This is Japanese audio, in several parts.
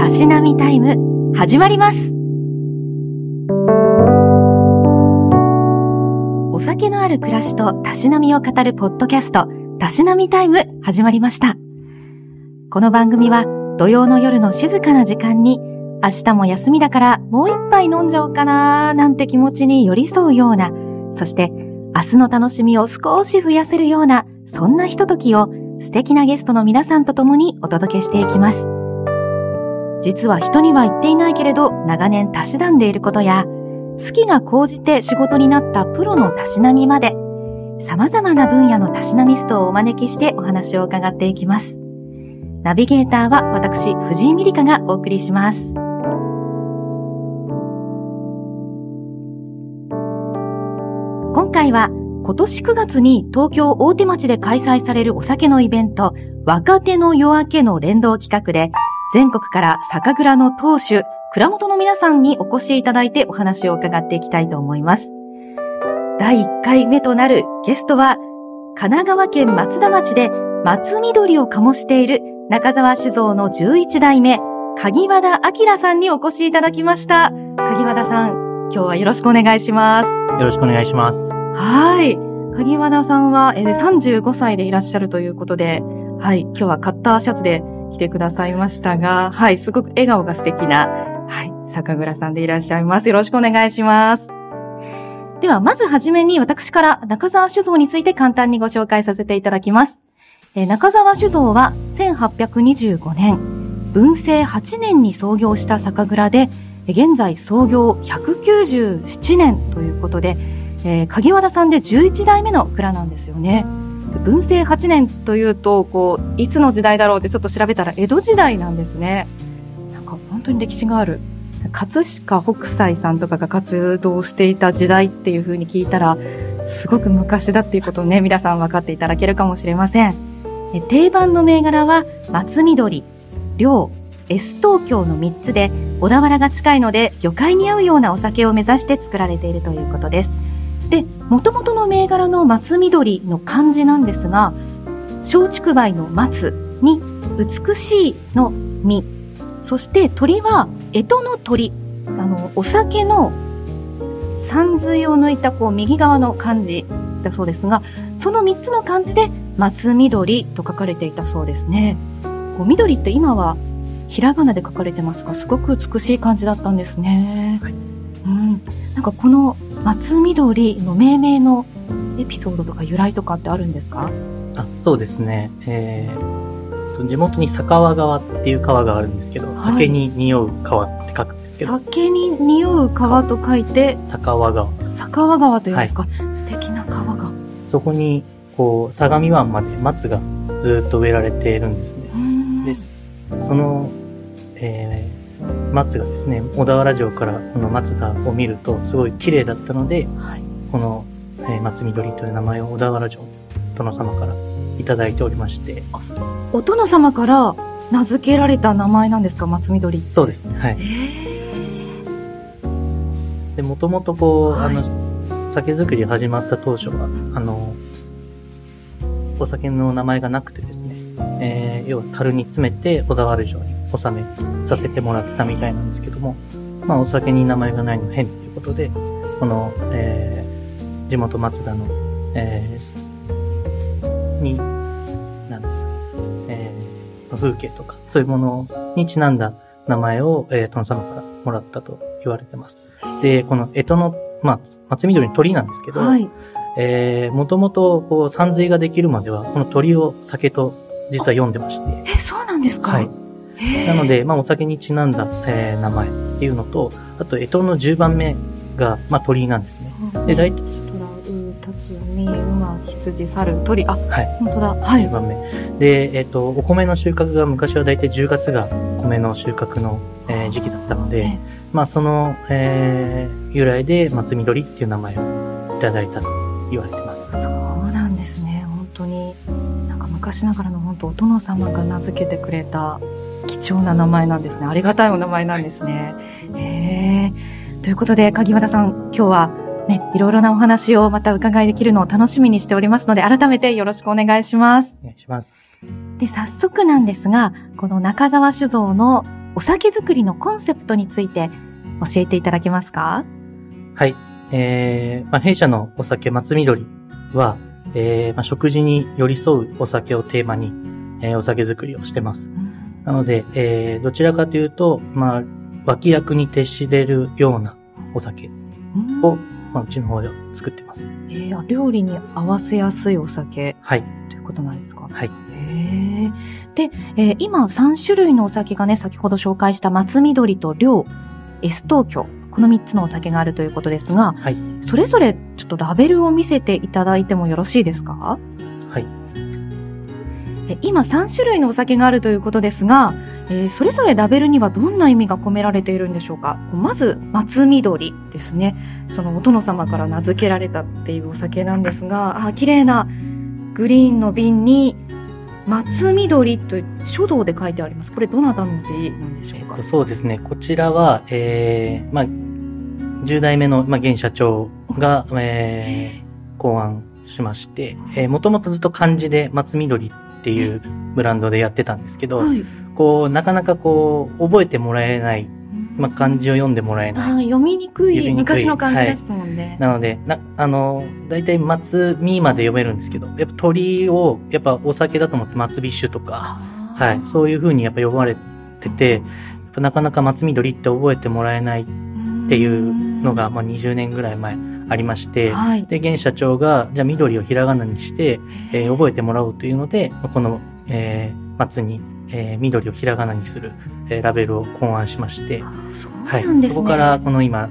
たしなみタイム、始まります。お酒のある暮らしとたしなみを語るポッドキャスト、たしなみタイム、始まりました。この番組は、土曜の夜の静かな時間に、明日も休みだからもう一杯飲んじゃおうかなーなんて気持ちに寄り添うような、そして明日の楽しみを少し増やせるような、そんなひとときを素敵なゲストの皆さんと共にお届けしていきます。実は人には言っていないけれど長年たしなんでいることや、好きが高じて仕事になったプロのたしなみまで、様々な分野のたしなみストをお招きしてお話を伺っていきます。ナビゲーターは私、藤井美里香がお送りします。今回は今年9月に東京大手町で開催されるお酒のイベント、若手の夜明けの連動企画で、全国から酒蔵の当主、蔵元の皆さんにお越しいただいてお話を伺っていきたいと思います。第1回目となるゲストは、神奈川県松田町で松緑を醸している中沢酒造の11代目、鍵和田明さんにお越しいただきました。鍵和田さん、今日はよろしくお願いします。よろしくお願いします。はい。鍵和田さんは、えー、35歳でいらっしゃるということで、はい。今日はカッターシャツで来てくださいましたが、はい。すごく笑顔が素敵な、はい。酒蔵さんでいらっしゃいます。よろしくお願いします。では、まずはじめに私から中沢酒造について簡単にご紹介させていただきます。え、中沢酒造は1825年、文政8年に創業した酒蔵で、現在創業197年ということで、えー、鍵和田さんで11代目の蔵なんですよね。文政8年というと、こう、いつの時代だろうってちょっと調べたら江戸時代なんですね。なんか本当に歴史がある。葛飾北斎さんとかが活動していた時代っていう風に聞いたら、すごく昔だっていうことをね、皆さん分かっていただけるかもしれません。定番の銘柄は、松緑、良、S 東京の3つで、小田原が近いので魚介に合うようなお酒を目指して作られているということです。で、元々の銘柄の松緑の漢字なんですが、松竹梅の松に美しいの実、そして鳥は干支の鳥、あの、お酒の三髄を抜いたこう右側の漢字だそうですが、その3つの漢字で松緑と書かれていたそうですね。こう緑って今はひらがなで書かれてますが、すごく美しい感じだったんですね。はい、うん。なんかこの松緑の命名のエピソードとか由来とかってあるんですか？あ、そうですね。えー、地元に酒川川っていう川があるんですけど、はい、酒に匂う川って書くんですけど。酒に匂う川と書いて、酒川川。酒川川というんですか、はい、素敵な川が。そこに、こう、相模湾まで松がずっと植えられているんですね。です。そのえー、松がですね、小田原城からこの松田を見るとすごい綺麗だったので、はい、この、えー、松緑という名前を小田原城殿様からいただいておりまして。お殿様から名付けられた名前なんですか、松緑そうですね、はい。で、もともとこう、はい、あの、酒造り始まった当初は、あの、お酒の名前がなくてですね、えー、要は樽に詰めて小田原城に納めさせてもらってたみたいなんですけども、まあお酒に名前がないの変ということで、この、えー、地元松田の、えー、に、なんですか、えー、風景とか、そういうものにちなんだ名前を、えー、殿様からもらったと言われてます。で、この干支の、まあ、松緑の鳥なんですけど、はい、えー、もともと、こう、山水ができるまでは、この鳥を酒と実は読んでまして。え、そうなんですか？はい。なので、まあ、お酒にちなんだ、えー、名前っていうのと、あと、干支の10番目が、まあ、鳥居なんですね。で、大体、立み、馬、羊、猿、鳥、あ、はい。本当だ。はい。10番目。で、えっ、ー、と、お米の収穫が昔は大体10月が米の収穫の、えー、時期だったので、まあ、その、えー、由来で松緑っていう名前をいただいたと言われてます。そうなんですね。本当に。なんか昔ながらの本当お殿様が名付けてくれた貴重な名前なんですね。ありがたいお名前なんですね。へえ。ということで、鍵和田さん、今日はね、いろいろなお話をまた伺いできるのを楽しみにしておりますので、改めてよろしくお願いします。お願いします。で、早速なんですが、この中沢酒造のお酒作りのコンセプトについて教えていただけますか？はい。えー、まあ、弊社のお酒松緑は、えー、まあ、食事に寄り添うお酒をテーマに、えー、お酒作りをしてます。なので、えー、どちらかというと、まあ、脇役に徹しれるようなお酒を、まあ、うちの方では作ってます。えー、料理に合わせやすいお酒はい。ということなんですか？はい。へーで、えー今3種類のお酒がね、先ほど紹介した松緑と両 S 東京、この3つのお酒があるということですが、はい。それぞれちょっとラベルを見せていただいてもよろしいですか？今3種類のお酒があるということですが、えーそれぞれラベルにはどんな意味が込められているんでしょうか？まず、松緑ですね。そのお殿様から名付けられたっていうお酒なんですが、あ、綺麗なグリーンの瓶に、松緑と書道で書いてあります。これどなたの字なんでしょうか？えっと、そうですね。こちらは、えー、まあ、10代目の、まあ、現社長が、えー、考案しまして、えー、もともとずっと漢字で松緑っていうブランドでやってたんですけど、はい。こう、なかなかこう、覚えてもらえない、まあ、漢字を読んでもらえあない。ー読みにくい昔の漢字ですもんね。なので、な、あの、大体松見まで読めるんですけど、やっぱ鳥を、やっぱお酒だと思って松ビッシュとか、はい、そういう風にやっぱ呼ばれてて、やっぱなかなか松緑って覚えてもらえないっていうのが、まあ、20年ぐらい前ありまして、はい。で、現社長が、じゃあ緑をひらがなにして、えー覚えてもらおうというので、まあこの、えー松に、えー緑をひらがなにする、えーラベルを考案しまして、あそうはい。そこから、この今、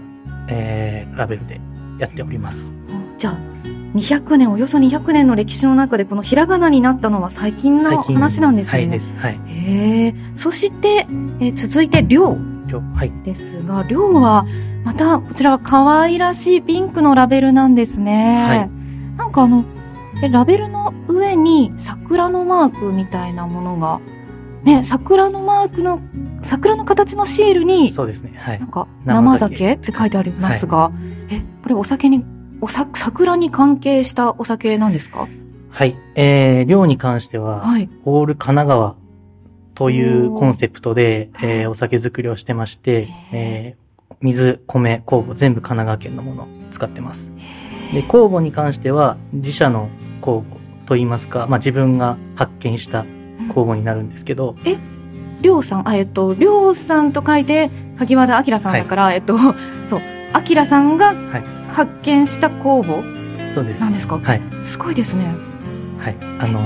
えーラベルでやっております。じゃあ、200年、およそ200年の歴史の中でこのひらがなになったのは最近の話なんですね。はい、です。はい。へえ。そして、えー続いて、量了はい。ですが、量は、また、こちらは可愛らしいピンクのラベルなんですね。はいなんかあの、えラベルの上に桜のマークみたいなものが、ね、桜のマークの、桜の形のシールに、そうですね。はいなん。か、生生酒酒って書いてありますが、え、これお酒に、おさ、桜に関係したお酒なんですか？はい。えー、量に関しては、はい。オール神奈川というコンセプトで、えーお酒作りをしてまして、えー水、米、酵母、全部神奈川県のものを使ってます。で、酵母に関しては、自社の酵母といいますか、まあ自分が発見した酵母になるんですけど、りょうさん、あ、えっと、りょうさんと書いて、萩和田明さんだから、えっと、そう、明さんがはい発見した酵母？そうです。なんですか？はい。すごいですね。はい。あの、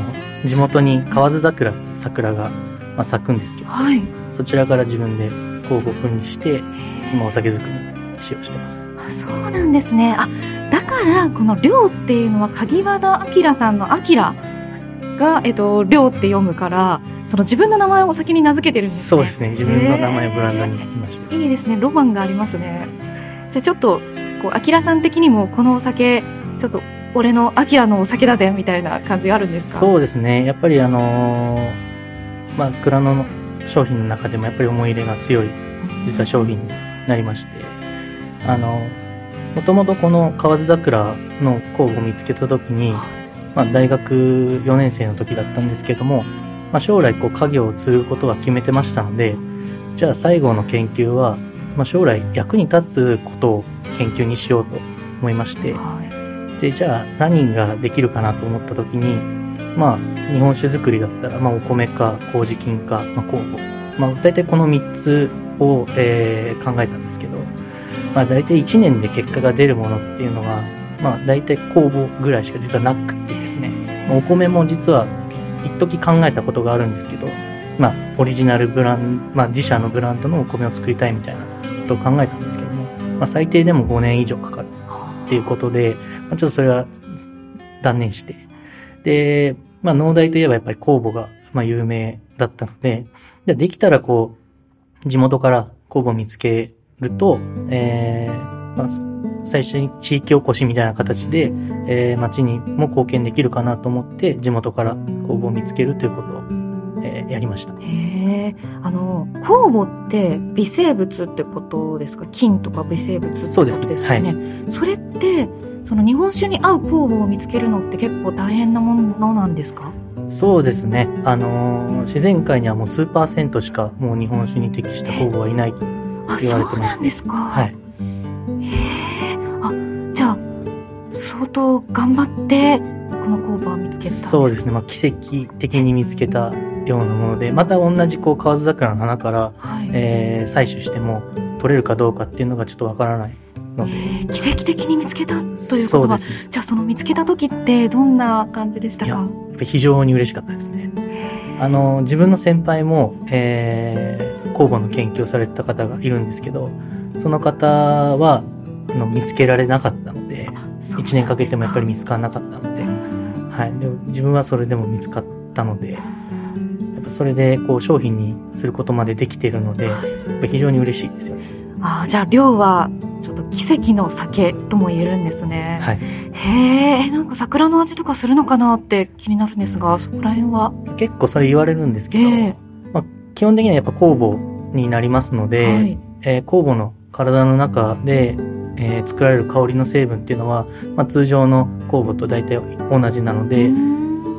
地元に河津桜桜が、まあ、咲くんですけど、はい。そちらから自分で酵母を分離して、今お酒作りに使用してます。あ、そうなんですね。あ、だから、このりょうっていうのは、萩和田明さんの明が、えっと、りょうって読むから、その自分の名前をお酒に名付けてるんですね。そうですね。自分の名前をブランドに今してます。いいですね。ロマンがありますね。じゃあちょっと、こう、アキラさん的にも、このお酒、ちょっと、俺のアキラのお酒だぜ、みたいな感じがあるんですか？そうですね。やっぱりあのーまあ、蔵の商品の中でもやっぱり思い入れが強い、実は商品になりまして、あの、もともとこの河津桜の工具を見つけた時に、まあ、大学4年生の時だったんですけども、まあ、将来こう家業を継ぐことが決めてましたので、じゃあ最後の研究は、まあ、将来役に立つことを研究にしようと思いまして、はい。で、じゃあ何ができるかなと思った時に、まあ、日本酒作りだったら、まあ、お米か、麹菌か、まあ、酵母。まあ、大体この3つを、えー考えたんですけど、まあ、大体1年で結果が出るものっていうのは、まあ、大体酵母ぐらいしか実はなくてですね、まあお米も実は、一時考えたことがあるんですけど、まあ、オリジナルブランド、まあ、自社のブランドのお米を作りたいみたいなことを考えたんですけども、まあ、最低でも5年以上かかるっていうことで、まあ、ちょっとそれは断念して。で、まあ、農大といえばやっぱり酵母が、まあ、有名だったので、でできたらこう、地元から酵母を見つけると、えー、まあ、最初に地域おこしみたいな形で、えー、町にも貢献できるかなと思って、地元から酵母を見つけるということを、えーやりました。へえ。あの、酵母って微生物ってことですか？菌とか微生物ってことそうですねですよね。それって、その日本酒に合う酵母を見つけるのって結構大変なものなんですか？そうですね。あのー自然界にはもう数パーセントしかもう日本酒に適した酵母はいないと。あ、言そうわれてましてなんですか。はい。へえ。あ、じゃあ、相当頑張って、この工場を見つけたそうですね。まあ奇跡的に見つけたようなもので、また同じこう河津桜の花から、はい。えー採取しても取れるかどうかっていうのがちょっとわからない奇跡的に見つけたということは、ね。じゃあその見つけた時ってどんな感じでしたいや、か非常に嬉しかったですね。あの、自分の先輩も、えー、酵母の研究をされてた方がいるんですけど、その方は、あの、見つけられなかったので、1年かけてもやっぱり見つからなかったので、はい。でも自分はそれでも見つかったので、やっぱそれで、こう、商品にすることまでできているので、やっぱ非常に嬉しいですよね。ああ、じゃあ量はちょっと奇跡の酒とも言えるんですね。はい。へえ、なんか桜の味とかするのかなって気になるんですが、そこら辺は？結構それ言われるんですけど、ええまあ、基本的にはやっぱ酵母になりますので、はい。えー酵母の体の中で、えー作られる香りの成分っていうのは、まあ、通常の酵母と大体同じなので、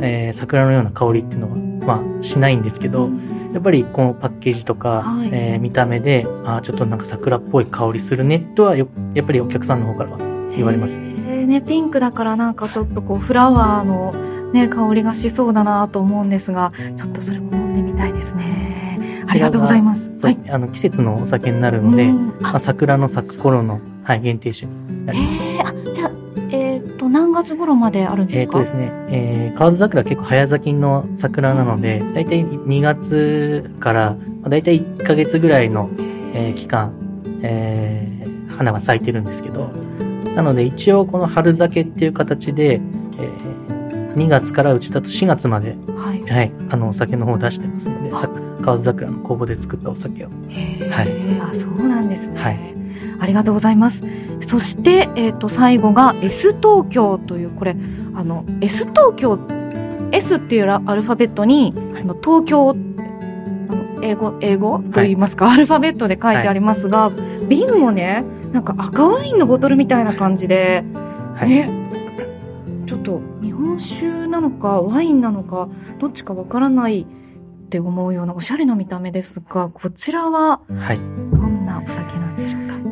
えー桜のような香りっていうのは、まあ、しないんですけど、やっぱりこのパッケージとか、はいえー見た目で、あーちょっとなんか桜っぽい香りするねとはよ、やっぱりお客さんの方からは言われます。へえね、ピンクだからなんかちょっとこうフラワーのね、香りがしそうだなと思うんですが、ちょっとそれも飲んでみたいですね。ありがとうございます。そうですね、あの、季節のお酒になるので、うんまあ、桜の咲く頃の、はい、限定種になります。えー、あ、月頃まであるんでえっ、すかとですね、えー、河津桜は結構早咲きの桜なので、だいたい2月から、まあだいたい1ヶ月ぐらいの、えー期間、えー花が咲いてるんですけど、なので一応この春酒っていう形で、えー2月からうちだと4月まで、はい。はい、あの、お酒の方を出してますので、河津桜の工房で作ったお酒を。はいあ、そうなんですね。はいありがとうございます。そして、えっ、と、最後が S 東京という、これ、あの、S 東京、S っていうアルファベットに、はいあの東京、あの英語、英語？と言いますか、アルファベットで書いてありますが、瓶もね、なんか赤ワインのボトルみたいな感じで、はい。ね、ちょっと日本酒なのかワインなのかどっちかわからないって思うようなおしゃれな見た目ですが、こちらははい。どんなお酒なんでしょうか？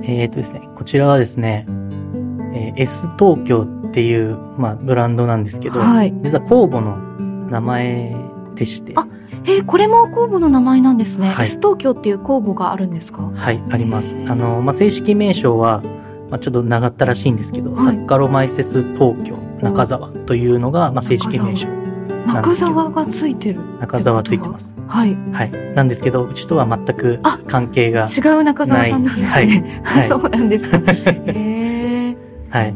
えーとですね、こちらはですね、えー S 東京っていう、まあ、ブランドなんですけど、はい。実は酵母の名前でして、あえーこれも酵母の名前なんですね。はい S 東京っていう酵母があるんですか？はい、あります。あの、まあ、正式名称は、まあ、ちょっと長ったらしいんですけど、はいサッカロマイセス東京中沢というのが、まあ、正式名称。中沢がついてる。中沢ついてます。はい。はい。なんですけど、うちとは全くあ関係が、違う中沢さんなんですね。はいはい そうなんですか。へえ。はい。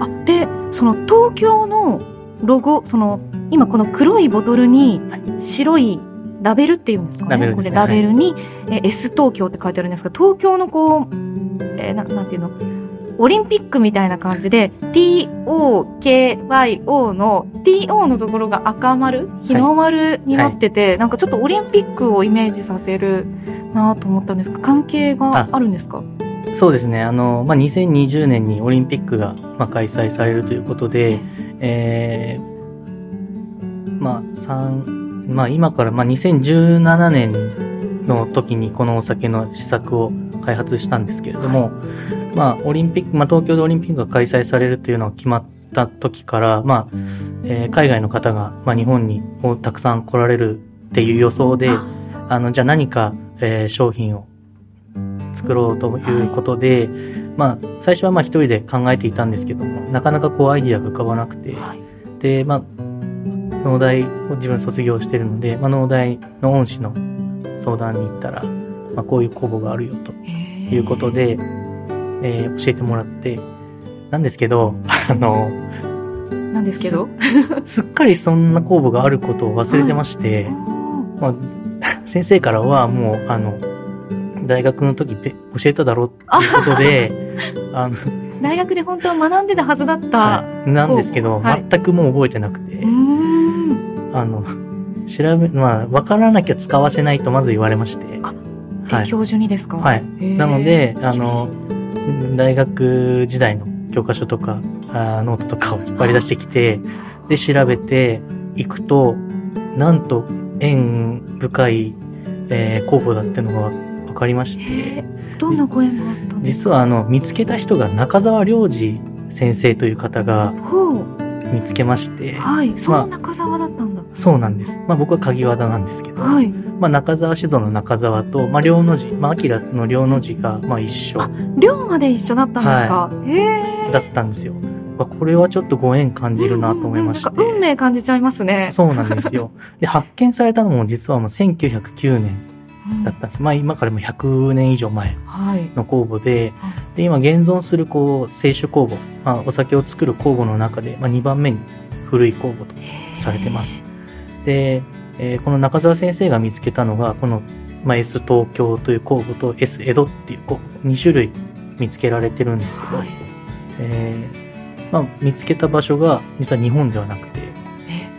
あ、で、その東京のロゴ、その、今この黒いボトルに白いラベルっていうんですかね。ラベルですねこれラベルに、え S 東京って書いてあるんですが、東京のこう、えーななんていうの？オリンピックみたいな感じで、TOKYO の TO のところが赤丸、日の丸になってて、なんかちょっとオリンピックをイメージさせるなと思ったんですが、関係があるんですか？そうですね。あの、まあ、2020年にオリンピックが、まあ、開催されるということで、えー、まあ、三まあ、今から、まあ、2017年の時にこのお酒の試作を開発したんですけれども、まあ、オリンピック、まあ、東京でオリンピックが開催されるというのが決まった時から、まあ、えー海外の方が、まあ、日本におたくさん来られるっていう予想で、あ。の、じゃあ何か、えー商品を作ろうということで、まあ、最初はまあ一人で考えていたんですけども、なかなかこうアイディアが浮かばなくて、はい。で、まあ、農大を自分卒業してるので、まあ、農大の恩師の相談に行ったら、まあ、こういう公募があるよということで、えー教えてもらって、なんですけど、あの、なんですけど？すっかりそんな公募があることを忘れてまして、おーまあ、先生からはもう、あの、大学の時べ教えただろうっていうことで、あの、大学で本当は学んでたはずだった。はいなんですけど、はい全くもう覚えてなくて。あの、調べ、まあ、わからなきゃ使わせないとまず言われまして、はい。教授にですか？はい。なので、あの、大学時代の教科書とか、あーノートとかを引っ張り出してきて、で、調べていくと、なんと縁深い、えー、工房だってのが分かりましへて、ーどんなご縁があった実はあの、見つけた人が中澤良二先生という方が。見つけまして、はい。その中沢だったんだ。そうなんです。まあ僕は鍵和田なんですけど、はい。まあ中澤酒造の中澤と、まあ両の字、まあ明の両の字が、まあ一緒あ量まで一緒だったんですか、へえ。だったんですよ。まあこれはちょっとご縁感じるなと思いまして。うんうんうんなんか運命感じちゃいますね。そうなんですよ。で、発見されたのも実はもう1909年うんだったんです。まあ今からもう100年以上前はい。の酵母で、で、今現存するこう、清酒酵母、まあお酒を作る酵母の中で、まあ2番目に古い酵母とされてます。で、えーこの中澤先生が見つけたのが、この、まあ、S 東京という酵母と S 江戸っていう酵母、2種類見つけられてるんですけど、はい。えーまあ、見つけた場所が実は日本ではなくて、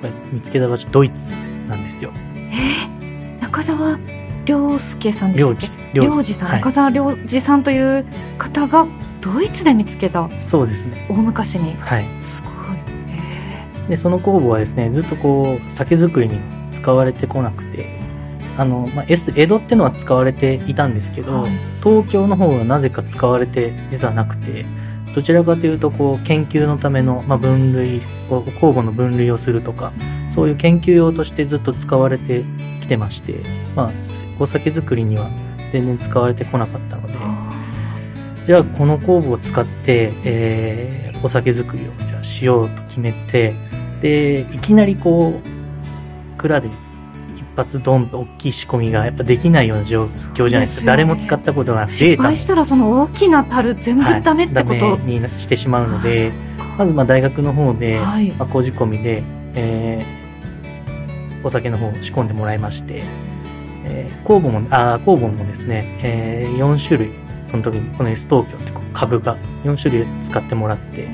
え、見つけた場所ドイツなんですよ。え、中澤良介さんでしたっけ？良二さん、はい中澤良二さんという方がドイツで見つけたそうですね。大昔に。はい。すごい。えで、その酵母はですね、ずっとこう、酒造りに使われてこなくて、あの、まあ、S、江戸ってのは使われていたんですけど、はい。東京の方はなぜか使われて実はなくて、どちらかというと、こう、研究のための、まあ、分類、こう酵母の分類をするとか、そういう研究用としてずっと使われてきてまして、まあ、お酒作りには全然使われてこなかったので、じゃあこの酵母を使って、えー、お酒作りをじゃあしようと決めて、で、いきなりこう、蔵で一発ドンと大きい仕込みがやっぱできないような状況じゃないですか。ね誰も使ったことが。失敗したらその大きな樽全部ダメってこと？ダメにしてしまうので、まずまあ大学の方で、はい。まあ、工事込みで、えー、お酒の方を仕込んでもらいまして、えー、酵母も、あー酵母もですね、えー、4種類、その時にこの S 東京って株が4種類使ってもらって、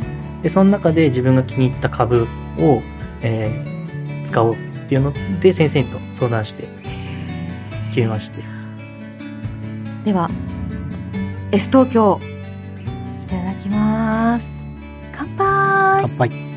で、その中で自分が気に入った株を、えー、使おうっていうので先生と相談して決めまして。では、S 東京、いただきます。乾杯乾杯。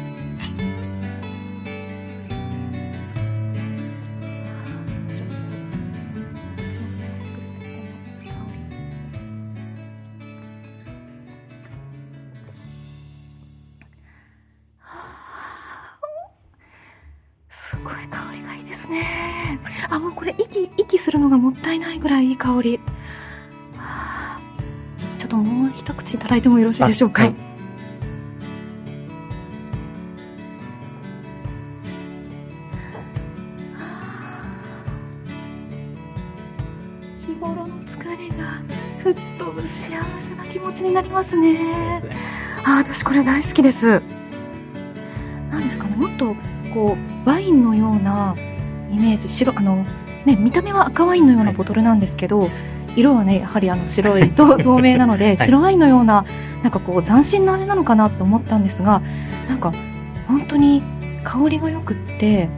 香り。はあちょっともう一口いただいてもよろしいでしょうか？あはい日頃の疲れが吹っ飛ぶ幸せな気持ちになりますね。あ、私これ大好きです。なんですかね、もっとこうワインのようなイメージ、白あのね見た目は赤ワインのようなボトルなんですけど、色はねやはりあの白いと 透明なので、白ワインのようななんかこう斬新な味なのかなと思ったんですが、なんか本当に香りが良くって、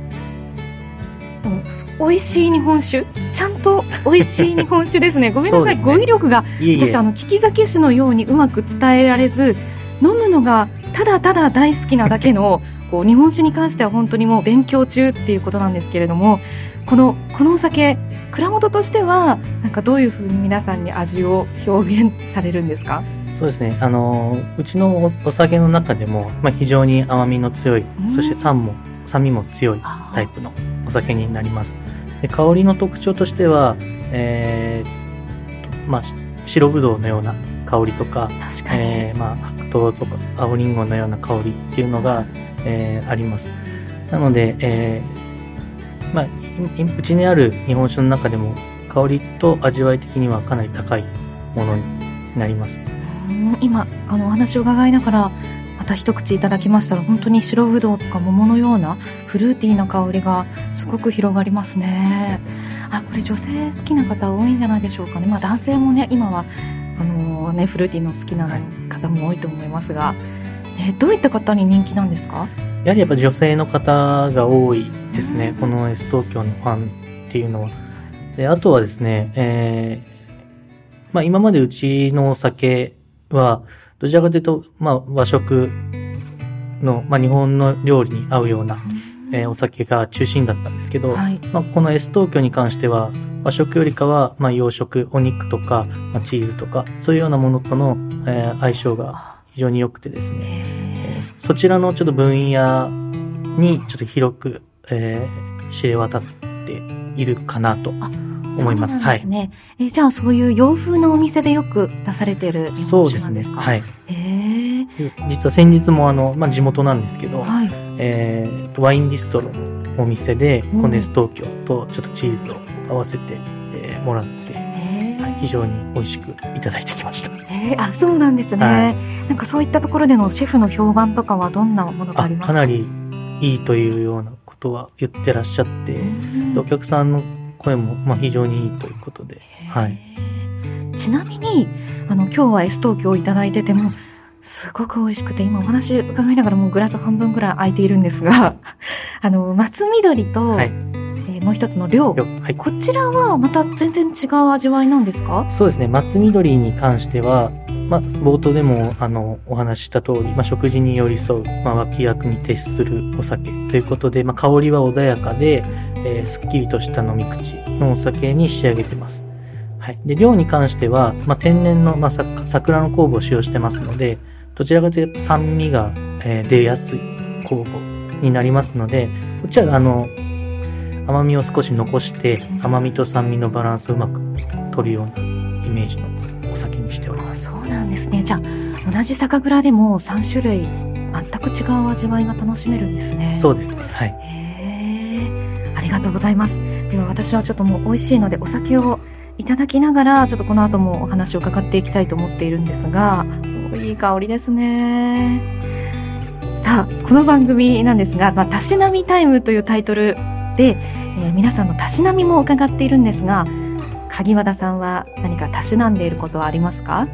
うん美味しい日本酒、ちゃんと美味しい日本酒ですね。ごめんなさい、ね。語彙力が私あの利き酒酒のようにうまく伝えられず飲むのがただただ大好きなだけのこう日本酒に関しては本当にもう勉強中っていうことなんですけれどもこのこのお酒蔵元としてはなんかどういうふうに皆さんに味を表現されるんですか？そうですね。あのー、うちのおお酒の中でも、まあ、非常に甘みの強いうん、そして酸も、酸味も強いタイプのお酒になります。で香りの特徴としては、えーとまあ、し白ぶどうのような香りとか、確かに、えーまあ、白桃とか青りんごのような香りっていうのが、えーあります。なので、えーまあ、うちにある日本酒の中でも香りと味わい的にはかなり高いものになります。うん今あのお話を伺いながらまた一口いただきましたら本当に白ぶどうとか桃のようなフルーティーな香りがすごく広がりますね。あこれ女性好きな方多いんじゃないでしょうかね。まあ男性もね今はあのねフルーティーの好きなはい方も多いと思いますが、えどういった方に人気なんですか？やはりやっぱ女性の方が多いですね。この S 東京のファンっていうのは。で、あとはですね、えー、まあ今までうちのお酒は、どちらかというと、まあ和食の、まあ日本の料理に合うような、えーお酒が中心だったんですけど、はい。まあ、この S 東京に関しては、和食よりかは、まあ、洋食、お肉とか、まあ、チーズとか、そういうようなものとの、えー相性が非常に良くてですね、へそちらのちょっと分野にちょっと広く、えー知れ渡っているかなと。ー思いますそうなんですね。えじゃあそういう洋風なお店でよく出されてる日本そうですね。酒なんですか？はい。へえ。で実は先日もあの、まあ、地元なんですけど、はい。えーとワインディストロのお店で、うんコネス東京とちょっとチーズを合わせて、えーもらって、へはい非常に美味しくいただいてきました。え。へえ。あ、そうなんですね。はいなんかそういったところでのシェフの評判とかはどんなものがあありますか？かなりいいというようなことは言ってらっしゃって、お客さんの声も、まあ、非常にいいということで、はい。ちなみに、あの、今日は S 東京をいただいてても、すごく美味しくて、今お話伺いながらもうグラス半分ぐらい空いているんですが、あの、松緑と、はい。えーもう一つの量。よはい。こちらはまた全然違う味わいなんですか？そうですね。松緑に関しては、まあ、冒頭でも、あの、お話した通り、まあ、食事に寄り添う、まあ、脇役に徹するお酒ということで、まあ、香りは穏やかで、えーすっきりとした飲み口のお酒に仕上げてます。はい。で、量に関しては、まあ、天然の、まあ、桜の酵母を使用してますので、どちらかというと酸味が、えー出やすい酵母になりますので、こっちは、あの、甘みを少し残して、甘みと酸味のバランスをうまく取るようなイメージのお酒にしております。そうなんですね。じゃあ、同じ酒蔵でも3種類、全く違う味わいが楽しめるんですね。そうですね。はい。へえ、ありがとうございます。では私はちょっともう美味しいのでお酒をいただきながら、ちょっとこの後もお話を伺っていきたいと思っているんですが、すごいいい香りですね。さあ、この番組なんですが、まあ、たしなみタイムというタイトルで、えー皆さんのたしなみも伺っているんですが、鍵和田さんは何かたしなんでいることはありますか？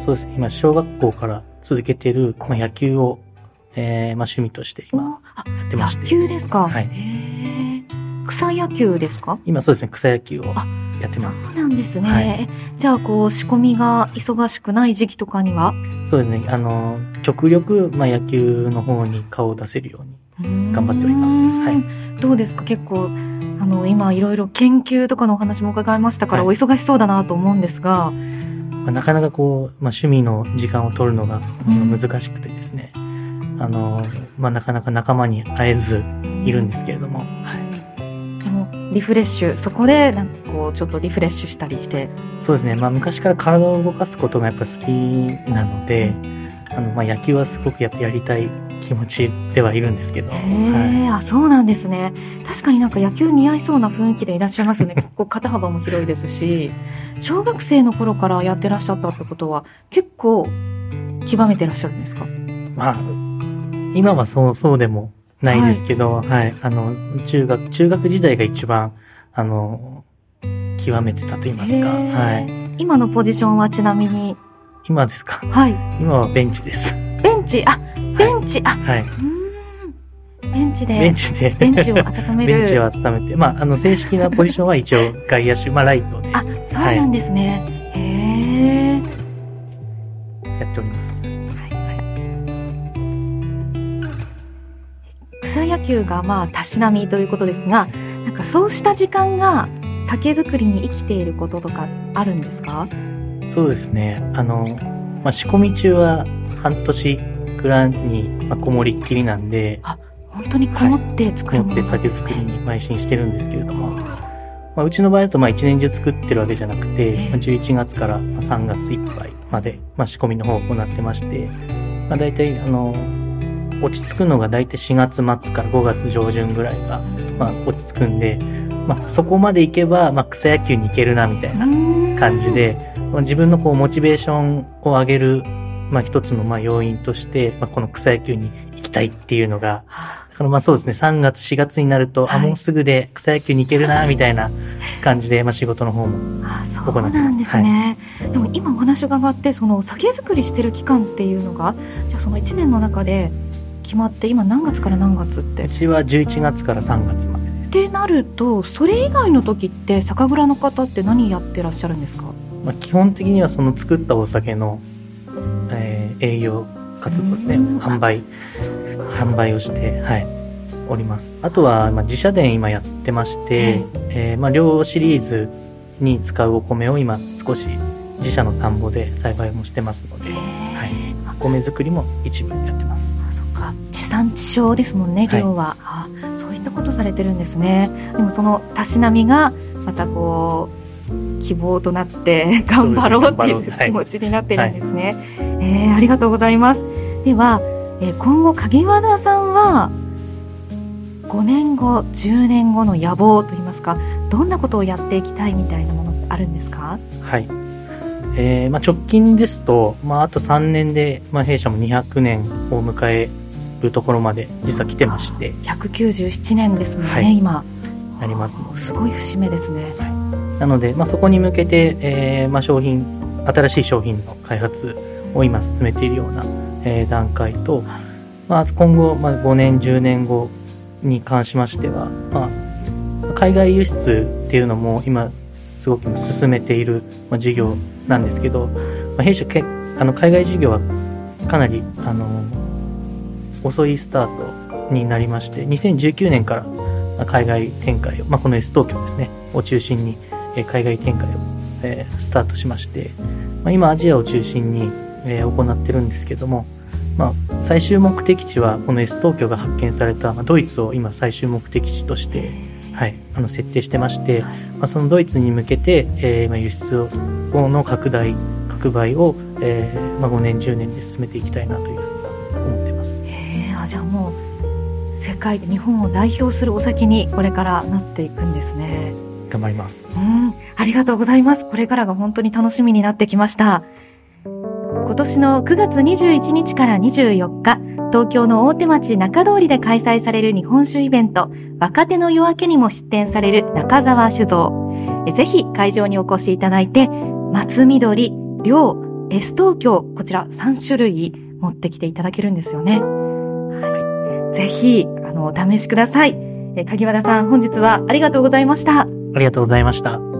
そうですね。今、小学校から続けてる、まあ、野球を、えー、まあ、趣味として今、やってまして。野球ですか、はい草野球ですか？今、そうですね。草野球をあやってますそう。なんですね。はいえじゃあ、こう、仕込みが忙しくない時期とかには？そうですね。あの、極力、まあ、野球の方に顔を出せるように。頑張っておりますはいどうですか？結構、あの、今いろいろ研究とかのお話も伺いましたから、はいお忙しそうだなと思うんですが、まあ、なかなかこう、まあ、趣味の時間を取るのがうん難しくてですね。あの、まあ、なかなか仲間に会えずいるんですけれども。はい。でも、リフレッシュ、そこで、なんかこう、ちょっとリフレッシュしたりして、そうですね。まあ、昔から体を動かすことがやっぱ好きなので、あの、まあ、野球はすごくやっぱやりたい気持ちではいるんですけど。へはいえ、あ、そうなんですね。確かになんか野球似合いそうな雰囲気でいらっしゃいますよね。結構肩幅も広いですし、小学生の頃からやってらっしゃったってことは、結構、極めてらっしゃるんですか？まあ、今はそう、そうでもないですけど、はい、あの、中学、中学時代が一番、あの、極めてたと言いますか、はい。今のポジションはちなみに、今ですか？はい。今はベンチです。ベンチ、あ、ベンチ、あ、はい。うーん。ベンチで、ベンチで、ベンチを温める。ベンチを温めて、まあ、あの、正式なポジションは一応 外野手、まあ、ライトであ、そうなんですね。へえ。やっております。草野球がまあ、たしなみということですが、なんかそうした時間が酒造りに生きていることとかあるんですか？そうですね。あの、まあ、仕込み中は半年くらいに、まあ、こもりっきりなんで、本当にこもって作るものこもって酒なんですね。造りに邁進してるんですけれども、まあ、うちの場合だとまあ一年中作ってるわけじゃなくて、まあ、11月からまあ3月いっぱいまで、まあ、仕込みの方を行ってまして、まあ、大体、あの、落ち着くのが大体4月末から5月上旬ぐらいが、まあ、落ち着くんで、まあ、そこまで行けば、まあ、草野球に行けるな、みたいな感じで、まあ自分のこう、モチベーションを上げる、まあ、一つのまあ要因として、まあ、この草野球に行きたいっていうのが、はだからまあそうですね、3月、4月になると、はい。あ、もうすぐで草野球に行けるな、みたいな感じで、まあ仕事の方も。ああそうなんですね、でも今お話伺ってその酒造りしてる期間っていうのがじゃあその1年の中で決まって今何月から何月って？っうちは11月から3月までです。てなるとそれ以外の時って酒蔵の方って何やってらっしゃるんですか？まあ基本的にはその作ったお酒の、えー営業活動ですね。うん。販売、販売をして、はい。おります。あとは、まあ、自社店今やってまして、えーまあ、両シリーズに使うお米を今少し自社の田んぼで栽培もしてますので、はい、お米作りも一部やってます。あそっか。地産地消ですもんねはい。量は、あそういったことされてるんですね。でもそのたしなみがまたこう希望となって頑張ろうっていう気持ちになってるんですね、えーありがとうございます。では、えー今後鍵和田さんは5年後10年後の野望といいますかどんなことをやっていきたいみたいなものってあるんですか？はい。えーまあ、直近ですと、まあ、あと3年で、まあ、弊社も200年を迎えるところまで実は来てまして、197年ですもんね、はい。今。なります。すごい節目ですね。なので、まあ、そこに向けて、えーまあ、商品、新しい商品の開発を今進めているような、え段階と、まあ、今後、ま、5年、10年後に関しましては、まあ、海外輸出っていうのも今、すごく進めている、事業なんですけど、まあ、弊社け、あの、海外事業はかなり、あの、遅いスタートになりまして、2019年から海外展開を、まあ、この S 東京ですね、を中心に、海外展開を、えースタートしまして、まあ、今アジアを中心に、えー行ってるんですけども、まあ、最終目的地はこの S 東京が発見された、まあ、ドイツを今最終目的地として、はい、あの設定してまして、まあ、そのドイツに向けて、えーまあ、輸出をの拡大、拡倍を、えーまあ、5年、10年で進めていきたいなというふうに思ってます。あじゃあもう世界で日本を代表するお酒にこれからなっていくんですね頑張ります。うんありがとうございますこれからが本当に楽しみになってきました今年の9月21日から24日東京の大手町中通りで開催される日本酒イベント若手の夜明けにも出展される中澤酒造ぜひ会場にお越しいただいて松緑、涼、S 東京こちら3種類持ってきていただけるんですよねはい。ぜひ、あの、お試しください。え、鍵和田さん、本日はありがとうございました。ありがとうございました。